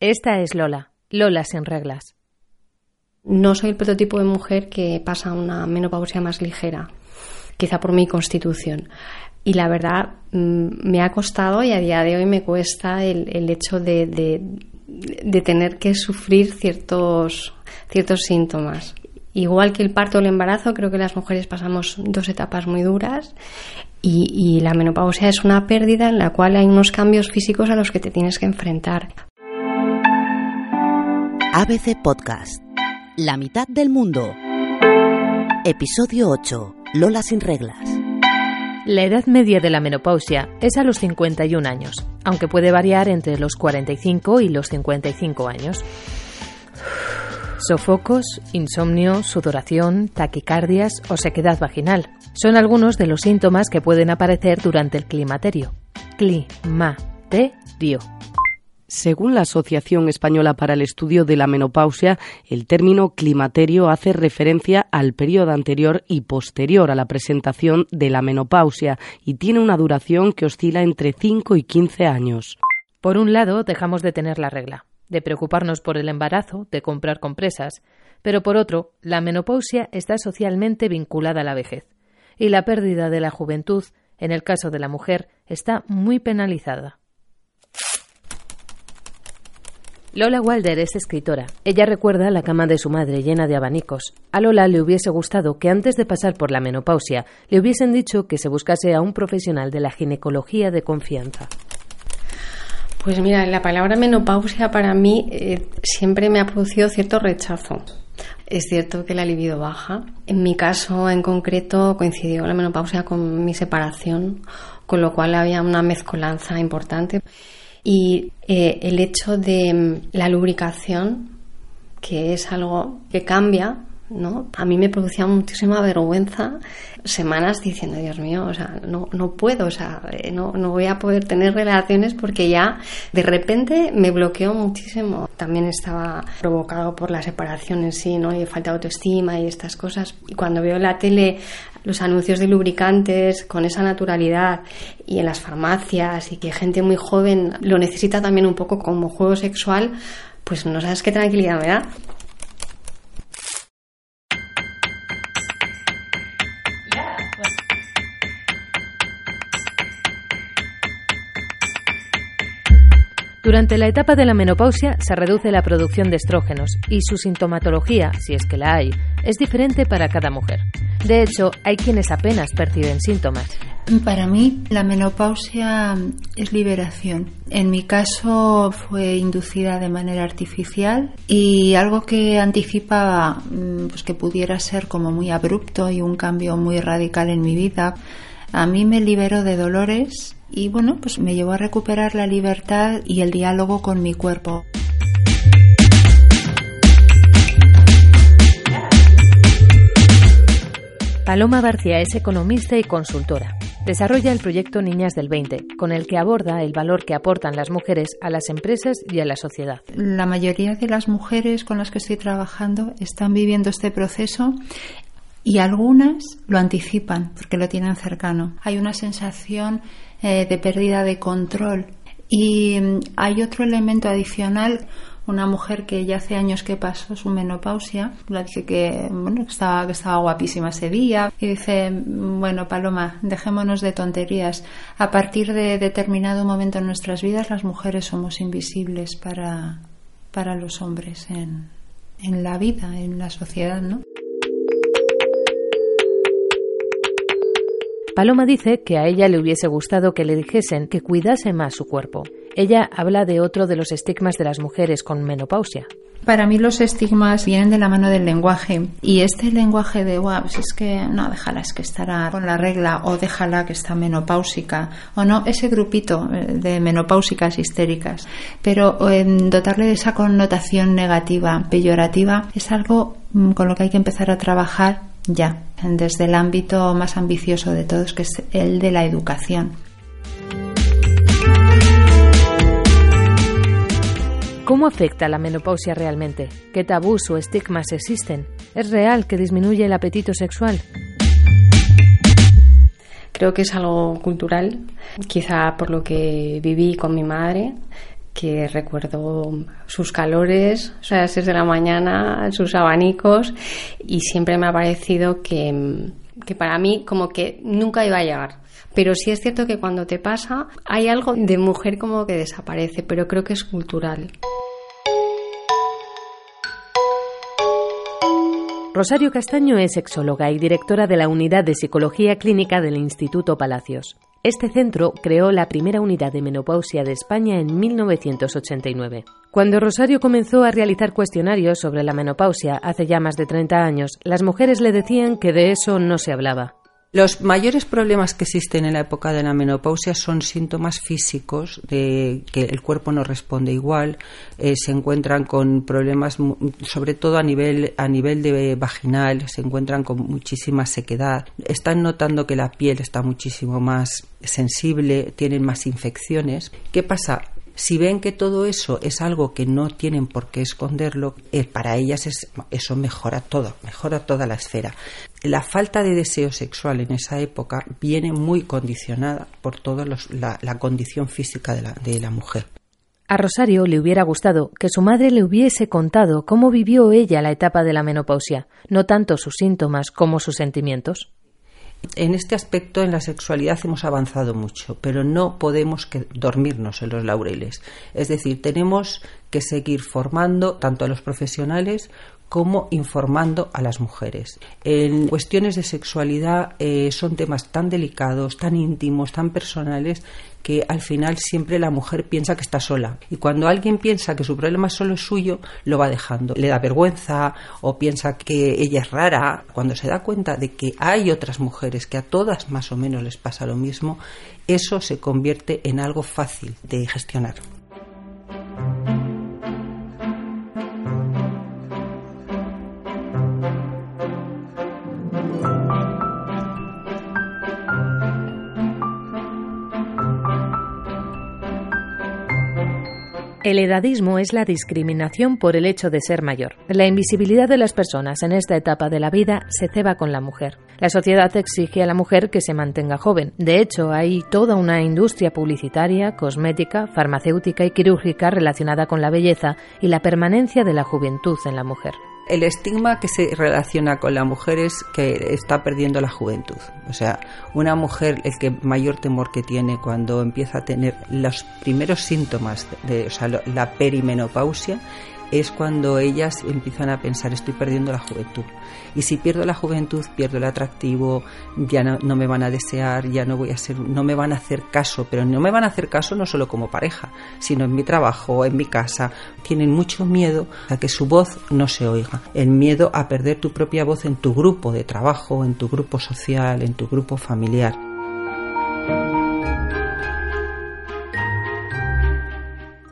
Esta es Lola, Lola sin reglas. No soy el prototipo de mujer que pasa una menopausia más ligera, quizá por mi constitución. Y la verdad mm, me ha costado y a día de hoy me cuesta el, hecho de, tener que sufrir ciertos, síntomas. Igual que el parto o el embarazo, creo que las mujeres pasamos dos etapas muy duras y, la menopausia es una pérdida en la cual hay unos cambios físicos a los que te tienes que enfrentar. ABC Podcast. La mitad del mundo. Episodio 8. Lola sin reglas. La edad media de la menopausia es a los 51 años, aunque puede variar entre los 45 y los 55 años. Sofocos, insomnio, sudoración, taquicardias o sequedad vaginal son algunos de los síntomas que pueden aparecer durante el climaterio. Climaterio. Según la Asociación Española para el Estudio de la Menopausia, el término climaterio hace referencia al periodo anterior y posterior a la presentación de la menopausia y tiene una duración que oscila entre 5 y 15 años. Por un lado, dejamos de tener la regla, de preocuparnos por el embarazo, de comprar compresas, pero por otro, la menopausia está socialmente vinculada a la vejez, y la pérdida de la juventud, en el caso de la mujer, está muy penalizada. Lola Walder es escritora. Ella recuerda la cama de su madre llena de abanicos. A Lola le hubiese gustado que antes de pasar por la menopausia le hubiesen dicho que se buscase a un profesional de la ginecología de confianza. Pues mira, la palabra menopausia para mí eh, siempre me ha producido cierto rechazo. Es cierto que la libido baja. En mi caso en concreto coincidió la menopausia con mi separación, con lo cual había una mezcolanza importante y eh, el hecho de mm, la lubricación, que es algo que cambia, ¿no? A mí me producía muchísima vergüenza semanas diciendo, Dios mío, o sea, no, no puedo, o sea, eh, no, no voy a poder tener relaciones porque ya de repente me bloqueó muchísimo. También estaba provocado por la separación en sí, ¿no? Y falta de autoestima y estas cosas. Y cuando veo la tele los anuncios de lubricantes con esa naturalidad y en las farmacias y que gente muy joven lo necesita también un poco como juego sexual, pues no sabes qué tranquilidad me da. Durante la etapa de la menopausia se reduce la producción de estrógenos y su sintomatología, si es que la hay, es diferente para cada mujer. De hecho, hay quienes apenas perciben síntomas. Para mí, la menopausia es liberación. En mi caso fue inducida de manera artificial y algo que anticipaba mm, pues, que pudiera ser como muy abrupto y un cambio muy radical en mi vida. A mí me liberó de dolores y bueno, pues me llevó a recuperar la libertad y el diálogo con mi cuerpo. Paloma García es economista y consultora. Desarrolla el proyecto Niñas del 20, con el que aborda el valor que aportan las mujeres a las empresas y a la sociedad. La mayoría de las mujeres con las que estoy trabajando están viviendo este proceso y algunas lo anticipan porque lo tienen cercano. Hay una sensación eh, de pérdida de control. Y mm, hay otro elemento adicional, una mujer que ya hace años que pasó su menopausia, la dice que, bueno, que, estaba, que estaba guapísima ese día, y dice, mm, bueno, Paloma, dejémonos de tonterías. A partir de determinado momento en nuestras vidas, las mujeres somos invisibles para, para los hombres en, en la vida, en la sociedad, ¿no? Paloma dice que a ella le hubiese gustado que le dijesen que cuidase más su cuerpo. Ella habla de otro de los estigmas de las mujeres con menopausia. Para mí los estigmas vienen de la mano del lenguaje y este lenguaje de, wow, pues es que no, déjala, es que estará con la regla o déjala que está menopáusica o no, ese grupito eh, de menopáusicas histéricas. Pero eh, dotarle de esa connotación negativa, peyorativa, es algo mm, con lo que hay que empezar a trabajar ya, desde el ámbito más ambicioso de todos, que es el de la educación. ¿Cómo afecta la menopausia realmente? ¿Qué tabús o estigmas existen? ¿Es real que disminuye el apetito sexual? Creo que es algo cultural, quizá por lo que viví con mi madre, que recuerdo sus calores, o sea, las de la mañana, sus abanicos, y siempre me ha parecido que, que para mí como que nunca iba a llegar. Pero sí es cierto que cuando te pasa hay algo de mujer como que desaparece, pero creo que es cultural. Rosario Castaño es sexóloga y directora de la Unidad de Psicología Clínica del Instituto Palacios. Este centro creó la primera unidad de menopausia de España en 1989. Cuando Rosario comenzó a realizar cuestionarios sobre la menopausia hace ya más de 30 años, las mujeres le decían que de eso no se hablaba. Los mayores problemas que existen en la época de la menopausia son síntomas físicos de que el cuerpo no responde igual, eh, se encuentran con problemas sobre todo a nivel a nivel de vaginal, se encuentran con muchísima sequedad, están notando que la piel está muchísimo más sensible, tienen más infecciones. ¿Qué pasa? Si ven que todo eso es algo que no tienen por qué esconderlo, eh, para ellas eso mejora todo, mejora toda la esfera. La falta de deseo sexual en esa época viene muy condicionada por toda la, condición física de la, de la mujer. A Rosario le hubiera gustado que su madre le hubiese contado cómo vivió ella la etapa de la menopausia, no tanto sus síntomas como sus sentimientos. En este aspecto, en la sexualidad hemos avanzado mucho, pero no podemos dormirnos en los laureles. Es decir, tenemos que seguir formando tanto a los profesionales como informando a las mujeres. En cuestiones de sexualidad eh, son temas tan delicados, tan íntimos, tan personales que al final siempre la mujer piensa que está sola. Y cuando alguien piensa que su problema solo es suyo, lo va dejando. Le da vergüenza o piensa que ella es rara. Cuando se da cuenta de que hay otras mujeres que a todas más o menos les pasa lo mismo, eso se convierte en algo fácil de gestionar. El edadismo es la discriminación por el hecho de ser mayor. La invisibilidad de las personas en esta etapa de la vida se ceba con la mujer. La sociedad exige a la mujer que se mantenga joven. De hecho, hay toda una industria publicitaria, cosmética, farmacéutica y quirúrgica relacionada con la belleza y la permanencia de la juventud en la mujer el estigma que se relaciona con la mujer es que está perdiendo la juventud. O sea, una mujer, el que mayor temor que tiene cuando empieza a tener los primeros síntomas de, o sea, la perimenopausia es cuando ellas empiezan a pensar estoy perdiendo la juventud. Y si pierdo la juventud, pierdo el atractivo, ya no, me van a desear, ya no voy a ser, no me van a hacer caso, pero no me van a hacer caso no solo como pareja, sino en mi trabajo, en mi casa. Tienen mucho miedo a que su voz no se oiga. El miedo a perder tu propia voz en tu grupo de trabajo, en tu grupo social, en tu grupo familiar.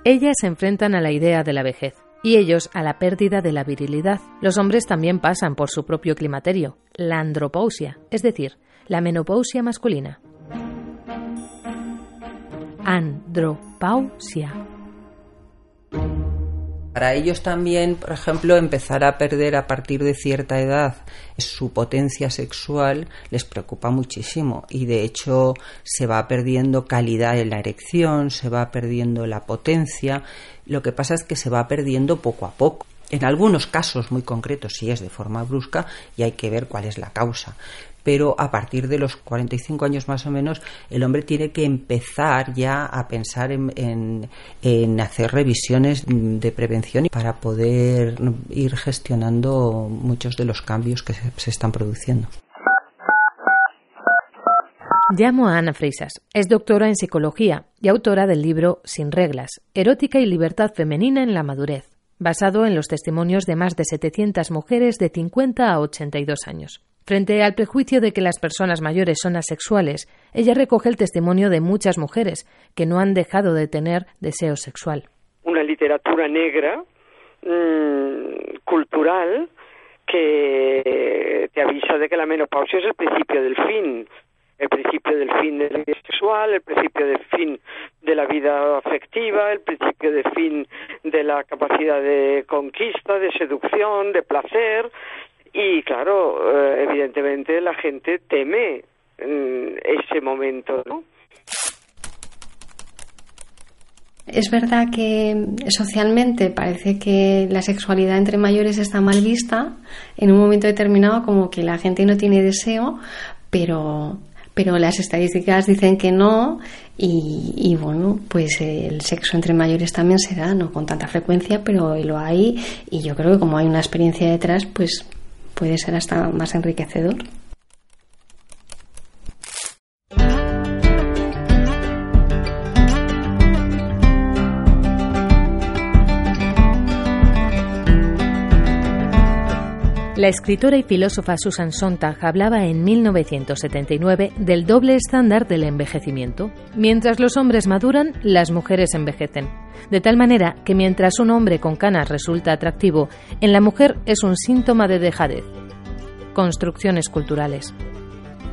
Ellas se enfrentan a la idea de la vejez y ellos a la pérdida de la virilidad. Los hombres también pasan por su propio climaterio, la andropausia, es decir, la menopausia masculina. Andropausia. Para ellos también, por ejemplo, empezar a perder a partir de cierta edad su potencia sexual les preocupa muchísimo y de hecho se va perdiendo calidad en la erección, se va perdiendo la potencia, lo que pasa es que se va perdiendo poco a poco. En algunos casos muy concretos sí es de forma brusca y hay que ver cuál es la causa pero a partir de los 45 años más o menos el hombre tiene que empezar ya a pensar en, hacer revisiones de prevención para poder ir gestionando muchos de los cambios que se, están produciendo. Llamo a Ana Freisas. Es doctora en psicología y autora del libro Sin reglas, erótica y libertad femenina en la madurez, basado en los testimonios de más de 700 mujeres de 50 a 82 años. Frente al prejuicio de que las personas mayores son asexuales, ella recoge el testimonio de muchas mujeres que no han dejado de tener deseo sexual. Una literatura negra, mm, cultural, que te avisa de que la menopausia es el principio del fin, el principio del fin de la vida sexual, el principio del fin de la vida afectiva, el principio del fin de la capacidad de conquista, de seducción, de placer, y claro, eh, evidentemente la gente teme ese momento, ¿no? Es verdad que socialmente parece que la sexualidad entre mayores está mal vista en un momento determinado como que la gente no tiene deseo, pero pero las estadísticas dicen que no y, bueno, pues el sexo entre mayores también se da, no con tanta frecuencia, pero lo hay y yo creo que como hay una experiencia detrás, pues puede ser hasta más enriquecedor. La escritora y filósofa Susan Sontag hablaba en 1979 del doble estándar del envejecimiento. Mientras los hombres maduran, las mujeres envejecen. De tal manera que mientras un hombre con canas resulta atractivo, en la mujer es un síntoma de dejadez. Construcciones culturales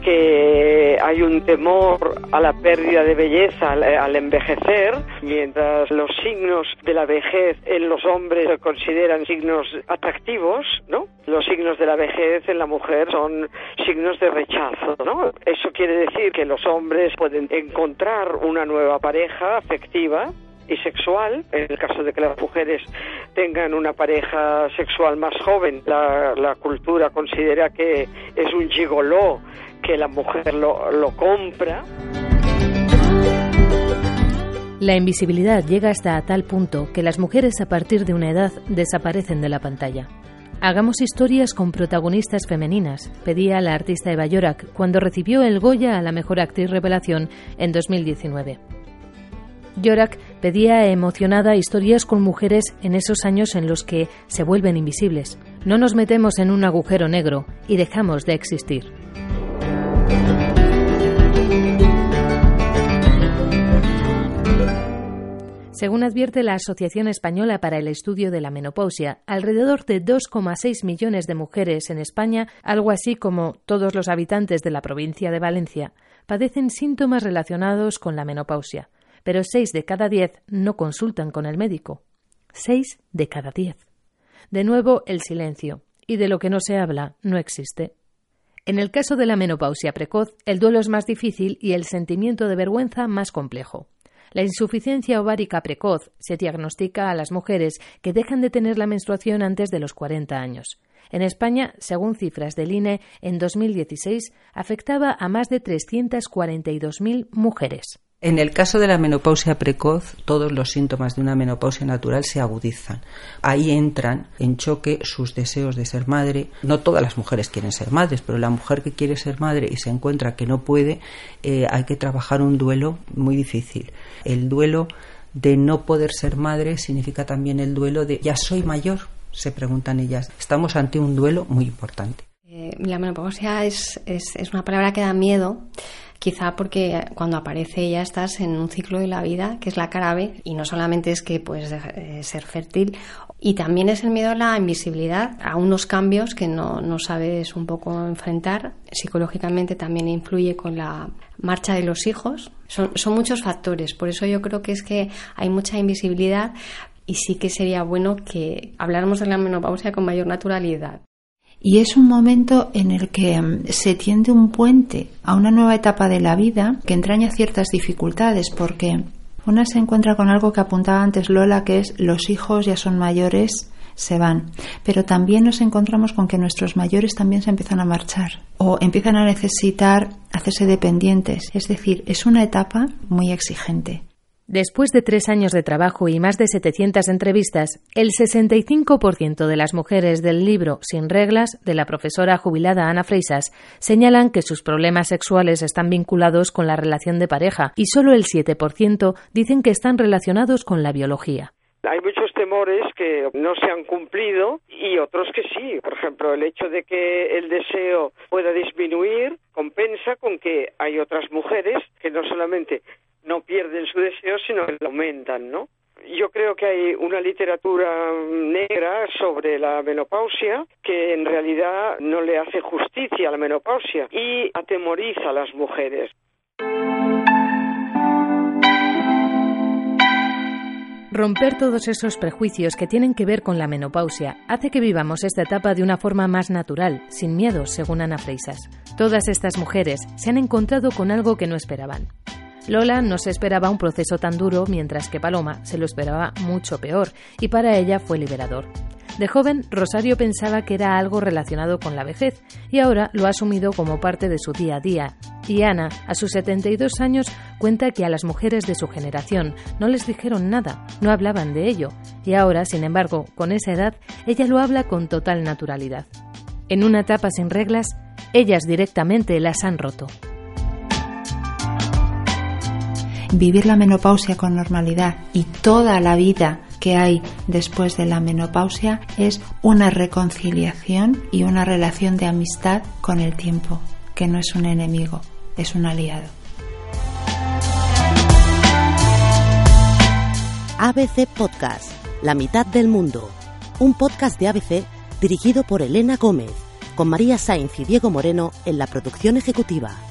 que hay un temor a la pérdida de belleza al, envejecer, mientras los signos de la vejez en los hombres se consideran signos atractivos, ¿no? Los signos de la vejez en la mujer son signos de rechazo, ¿no? Eso quiere decir que los hombres pueden encontrar una nueva pareja afectiva y sexual, en el caso de que las mujeres tengan una pareja sexual más joven, la, cultura considera que es un gigoló que la mujer lo, compra. La invisibilidad llega hasta tal punto que las mujeres a partir de una edad desaparecen de la pantalla. Hagamos historias con protagonistas femeninas, pedía la artista Eva Yorak cuando recibió el Goya a la mejor actriz revelación en 2019. Yorak pedía emocionada historias con mujeres en esos años en los que se vuelven invisibles. No nos metemos en un agujero negro y dejamos de existir. Según advierte la Asociación Española para el Estudio de la Menopausia, alrededor de 2,6 millones de mujeres en España, algo así como todos los habitantes de la provincia de Valencia, padecen síntomas relacionados con la menopausia, pero 6 de cada 10 no consultan con el médico. 6 de cada 10. De nuevo, el silencio, y de lo que no se habla no existe. En el caso de la menopausia precoz, el duelo es más difícil y el sentimiento de vergüenza más complejo. La insuficiencia ovárica precoz se diagnostica a las mujeres que dejan de tener la menstruación antes de los 40 años. En España, según cifras del INE, en 2016 afectaba a más de 342.000 mujeres. En el caso de la menopausia precoz, todos los síntomas de una menopausia natural se agudizan. Ahí entran en choque sus deseos de ser madre. No todas las mujeres quieren ser madres, pero la mujer que quiere ser madre y se encuentra que no puede, eh, hay que trabajar un duelo muy difícil. El duelo de no poder ser madre significa también el duelo de ya soy mayor, se preguntan ellas. Estamos ante un duelo muy importante. Eh, la menopausia es, es, es una palabra que da miedo quizá porque cuando aparece ya estás en un ciclo de la vida que es la cara B y no solamente es que puedes eh, ser fértil y también es el miedo a la invisibilidad, a unos cambios que no, no sabes un poco enfrentar. Psicológicamente también influye con la marcha de los hijos. Son, son muchos factores, por eso yo creo que es que hay mucha invisibilidad y sí que sería bueno que habláramos de la menopausia con mayor naturalidad. Y es un momento en el que mm, se tiende un puente a una nueva etapa de la vida que entraña ciertas dificultades porque una se encuentra con algo que apuntaba antes Lola, que es los hijos ya son mayores, se van. Pero también nos encontramos con que nuestros mayores también se empiezan a marchar o empiezan a necesitar hacerse dependientes. Es decir, es una etapa muy exigente. Después de tres años de trabajo y más de 700 entrevistas, el 65% de las mujeres del libro Sin reglas de la profesora jubilada Ana Freisas señalan que sus problemas sexuales están vinculados con la relación de pareja y solo el 7% dicen que están relacionados con la biología. Hay muchos temores que no se han cumplido y otros que sí. Por ejemplo, el hecho de que el deseo pueda disminuir compensa con que hay otras mujeres que no solamente no pierden su deseo, sino que lo aumentan, ¿no? Yo creo que hay una literatura negra sobre la menopausia que en realidad no le hace justicia a la menopausia y atemoriza a las mujeres. Romper todos esos prejuicios que tienen que ver con la menopausia hace que vivamos esta etapa de una forma más natural, sin miedo, según Ana Freisas. Todas estas mujeres se han encontrado con algo que no esperaban Lola no se esperaba un proceso tan duro, mientras que Paloma se lo esperaba mucho peor, y para ella fue liberador. De joven, Rosario pensaba que era algo relacionado con la vejez, y ahora lo ha asumido como parte de su día a día. Y Ana, a sus 72 años, cuenta que a las mujeres de su generación no les dijeron nada, no hablaban de ello, y ahora, sin embargo, con esa edad, ella lo habla con total naturalidad. En una etapa sin reglas, ellas directamente las han roto. Vivir la menopausia con normalidad y toda la vida que hay después de la menopausia es una reconciliación y una relación de amistad con el tiempo, que no es un enemigo, es un aliado. ABC Podcast, La mitad del mundo. Un podcast de ABC dirigido por Elena Gómez, con María Sainz y Diego Moreno en la producción ejecutiva.